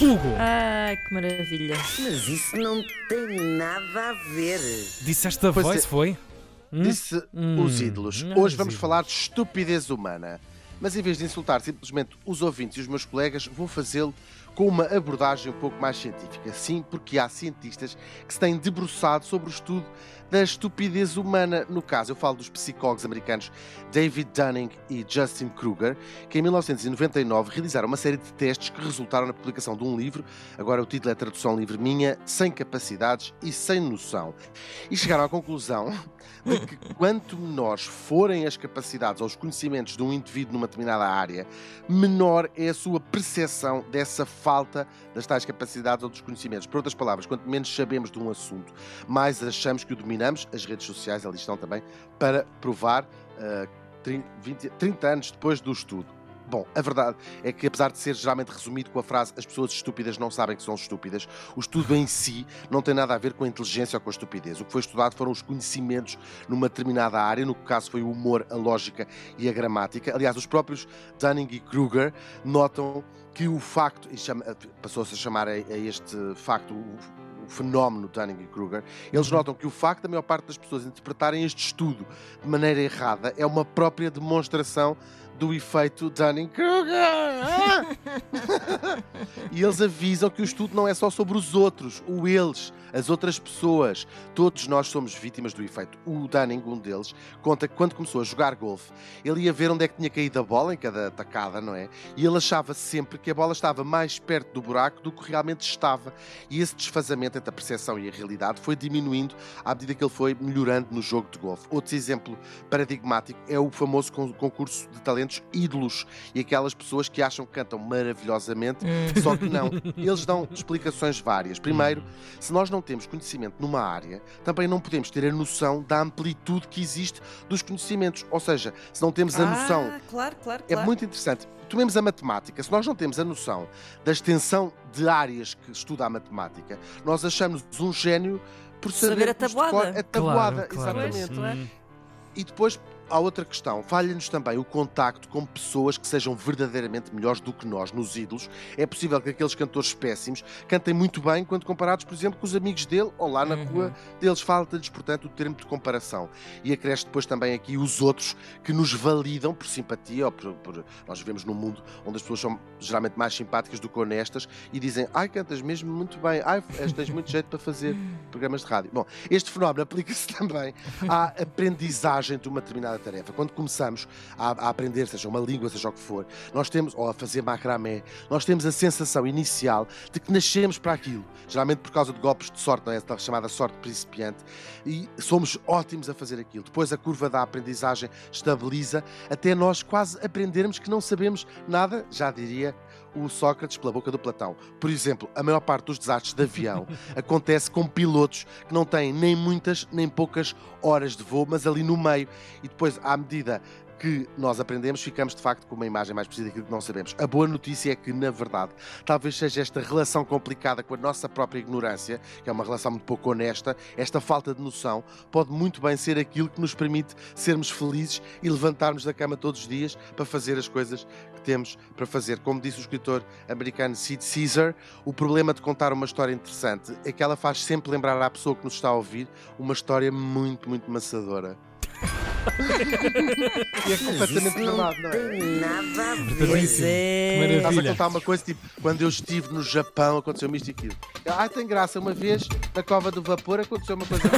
Hugo, Ai, que maravilha. Mas isso não tem nada a ver. disseste a Pois voz, é. foi? Disse Hum, os ídolos. Hoje os vamos ídolos. falar de estupidez humana. Mas em vez de insultar simplesmente os ouvintes e os meus colegas, vou fazê-lo com uma abordagem um pouco mais científica. Sim, porque há cientistas que se têm debruçado sobre o estudo da estupidez humana. No caso, eu falo dos psicólogos americanos David Dunning e Justin Kruger, que em 1999 realizaram uma série de testes que resultaram na publicação de um livro, agora o título é tradução livre minha, sem capacidades e sem noção. E chegaram à conclusão de que quanto menores forem as capacidades ou os conhecimentos de um indivíduo numa determinada área, menor é a sua percepção dessa falta das tais capacidades ou dos conhecimentos. Por outras palavras, quanto menos sabemos de um assunto, mais achamos que o dominamos. As redes sociais ali estão também para provar ah, 30, 20 30 anos depois do estudo. Bom, a verdade é que, apesar de ser geralmente resumido com a frase as pessoas estúpidas não sabem que são estúpidas, o estudo em si não tem nada a ver com a inteligência ou com a estupidez. O que foi estudado foram os conhecimentos numa determinada área, no caso foi o humor, a lógica e a gramática. Aliás, os próprios Dunning e Kruger notam que o facto, e passou-se a chamar a, a este facto fenómeno Dunning e Kruger, eles notam que o facto da maior parte das pessoas interpretarem este estudo de maneira errada é uma própria demonstração do efeito Dunning-Kruger. Ah! e eles avisam que o estudo não é só sobre os outros, o eles, as outras pessoas. Todos nós somos vítimas do efeito. O Dunning, um deles, conta que quando começou a jogar golfe, ele ia ver onde é que tinha caído a bola em cada tacada, não é? E ele achava sempre que a bola estava mais perto do buraco do que realmente estava. E esse desfazamento a percepção e a realidade foi diminuindo à medida que ele foi melhorando no jogo de golfe. Outro exemplo paradigmático é o famoso con- concurso de talentos ídolos e aquelas pessoas que acham que cantam maravilhosamente, só que não. Eles dão explicações várias. Primeiro, se nós não temos conhecimento numa área, também não podemos ter a noção da amplitude que existe dos conhecimentos. Ou seja, se não temos a noção Ah, claro, claro, é claro. muito interessante. Tomemos a matemática. Se nós não temos a noção da extensão de áreas que estuda a matemática, nós achamos um gênio por Saber saber a tabuada. A Claro, tabuada, claro. exatamente. Pois, Hum. E depois há outra questão. Falha-nos também o contacto com pessoas que sejam verdadeiramente melhores do que nós, nos ídolos. É possível que aqueles cantores péssimos cantem muito bem quando comparados, por exemplo, com os amigos dele ou lá na Uhum. rua deles. Falta-lhes, portanto, o termo de comparação. E acresce depois também aqui os outros que nos validam por simpatia ou por, por- Nós vivemos num mundo onde as pessoas são geralmente mais simpáticas do que honestas e dizem ai, cantas mesmo muito bem, ai, tens muito jeito para fazer programas de rádio. Bom, este fenómeno aplica-se também à aprendizagem de uma determinada tarefa. Quando começamos a, a aprender, seja uma língua, seja o que for, nós temos, ou a fazer macramé, nós temos a sensação inicial de que nascemos para aquilo. Geralmente por causa de golpes de sorte, não é? da chamada sorte principiante, e somos ótimos a fazer aquilo. Depois a curva da aprendizagem estabiliza até nós quase aprendermos que não sabemos nada, já diria o Sócrates pela boca do Platão. Por exemplo, a maior parte dos desastres de avião acontece com pilotos que não têm nem muitas nem poucas horas de voo, mas ali no meio. E depois, à medida que nós aprendemos, ficamos de facto com uma imagem mais precisa daquilo que não sabemos. A boa notícia é que, na verdade, talvez seja esta relação complicada com a nossa própria ignorância, que é uma relação muito pouco honesta, esta falta de noção, pode muito bem ser aquilo que nos permite sermos felizes e levantarmos da cama todos os dias para fazer as coisas que temos para fazer. Como disse o escritor americano Sid Caesar, o problema de contar uma história interessante é que ela faz sempre lembrar à pessoa que nos está a ouvir uma história muito, muito maçadora. e é completamente verdade, não é? tem nada a ver. É. Estás a contar uma coisa tipo, quando eu estive no Japão aconteceu-me isto e aquilo. Ah, tem graça, uma vez na cova do vapor aconteceu uma coisa.